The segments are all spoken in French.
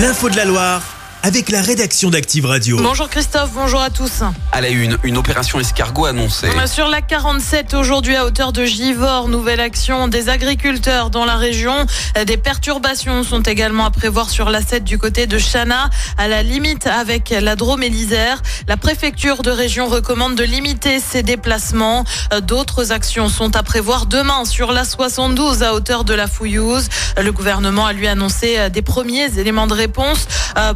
L'info de la Loire avec la rédaction d'Active Radio. Bonjour Christophe, bonjour à tous. À la une, une opération escargot annoncée. Sur la 47 aujourd'hui à hauteur de Givors, nouvelle action des agriculteurs dans la région. Des perturbations sont également à prévoir sur la 7 du côté de Chana, à la limite avec la Drôme et l'Isère. La préfecture de région recommande de limiter ses déplacements. D'autres actions sont à prévoir demain sur la 72 à hauteur de la Fouillouse. Le gouvernement a lui annoncé des premiers éléments de réponse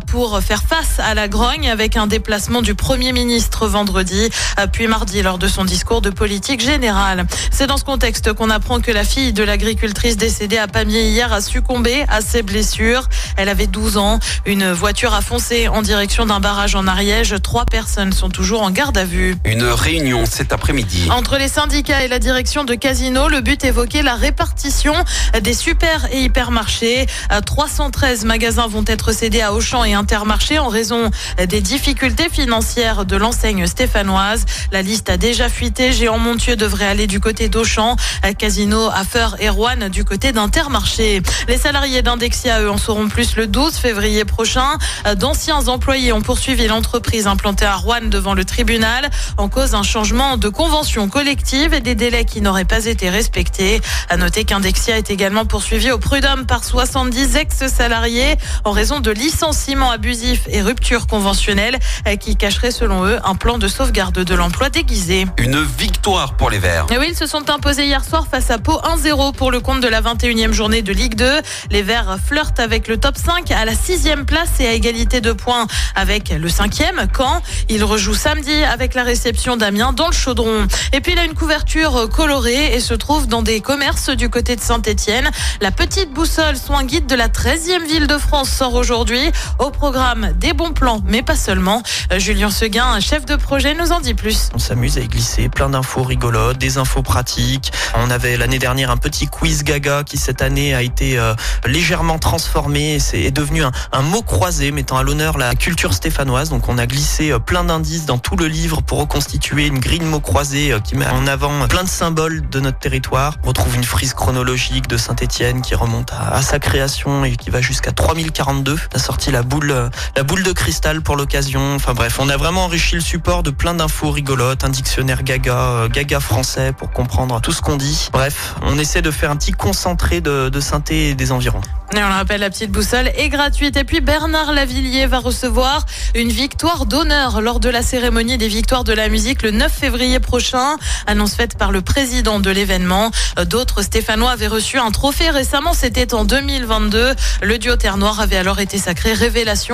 pour faire face à la grogne avec un déplacement du Premier ministre vendredi, puis mardi lors de son discours de politique générale. C'est dans ce contexte qu'on apprend que la fille de l'agricultrice décédée à Pamiers hier a succombé à ses blessures. Elle avait 12 ans. Une voiture a foncé en direction d'un barrage en Ariège. Trois personnes sont toujours en garde à vue. Une réunion cet après-midi. Entre les syndicats et la direction de Casino, le but évoquait la répartition des super et hypermarchés. 313 magasins vont être cédés à Auchan et Inter marché en raison des difficultés financières de l'enseigne stéphanoise. La liste a déjà fuité. Géant Montieu devrait aller du côté d'Auchan, Casino, Affer et Rouen du côté d'Intermarché. Les salariés d'Indexia, eux, en sauront plus le 12 février prochain. D'anciens employés ont poursuivi l'entreprise implantée à Rouen devant le tribunal en cause d'un changement de convention collective et des délais qui n'auraient pas été respectés. À noter qu'Indexia est également poursuivi au prud'homme par 70 ex-salariés en raison de licenciements abusifs et rupture conventionnelle euh, qui cacherait selon eux un plan de sauvegarde de l'emploi déguisé. Une victoire pour les Verts. Et oui, ils se sont imposés hier soir face à Pau 1-0 pour le compte de la 21e journée de Ligue 2. Les Verts flirtent avec le top 5 à la sixième place et à égalité de points avec le cinquième. Quand ils rejouent samedi avec la réception d'Amiens dans le Chaudron. Et puis il a une couverture colorée et se trouve dans des commerces du côté de Saint-Etienne. La petite boussole, soin guide de la 13e ville de France, sort aujourd'hui au programme des bons plans, mais pas seulement. Euh, Julien Seguin, chef de projet, nous en dit plus. On s'amuse à y glisser plein d'infos rigolotes, des infos pratiques. On avait l'année dernière un petit quiz gaga qui cette année a été euh, légèrement transformé. C'est devenu un, mot croisé mettant à l'honneur la culture stéphanoise. Donc on a glissé euh, plein d'indices dans tout le livre pour reconstituer une grille de mots croisés qui met en avant plein de symboles de notre territoire. On retrouve une frise chronologique de Saint-Étienne qui remonte à, à, sa création et qui va jusqu'à 3042. On a sorti la boule la boule de cristal pour l'occasion. Enfin bref, on a vraiment enrichi le support de plein d'infos rigolotes, un dictionnaire gaga, euh, gaga français pour comprendre tout ce qu'on dit. Bref, on essaie de faire un petit concentré de, synthé des environs. Et on le rappelle, la petite boussole est gratuite. Et puis Bernard Lavillier va recevoir une victoire d'honneur lors de la cérémonie des victoires de la musique le 9 février prochain. Annonce faite par le président de l'événement. D'autres Stéphanois avaient reçu un trophée récemment. C'était en 2022. Le duo Terre Noire avait alors été sacré révélation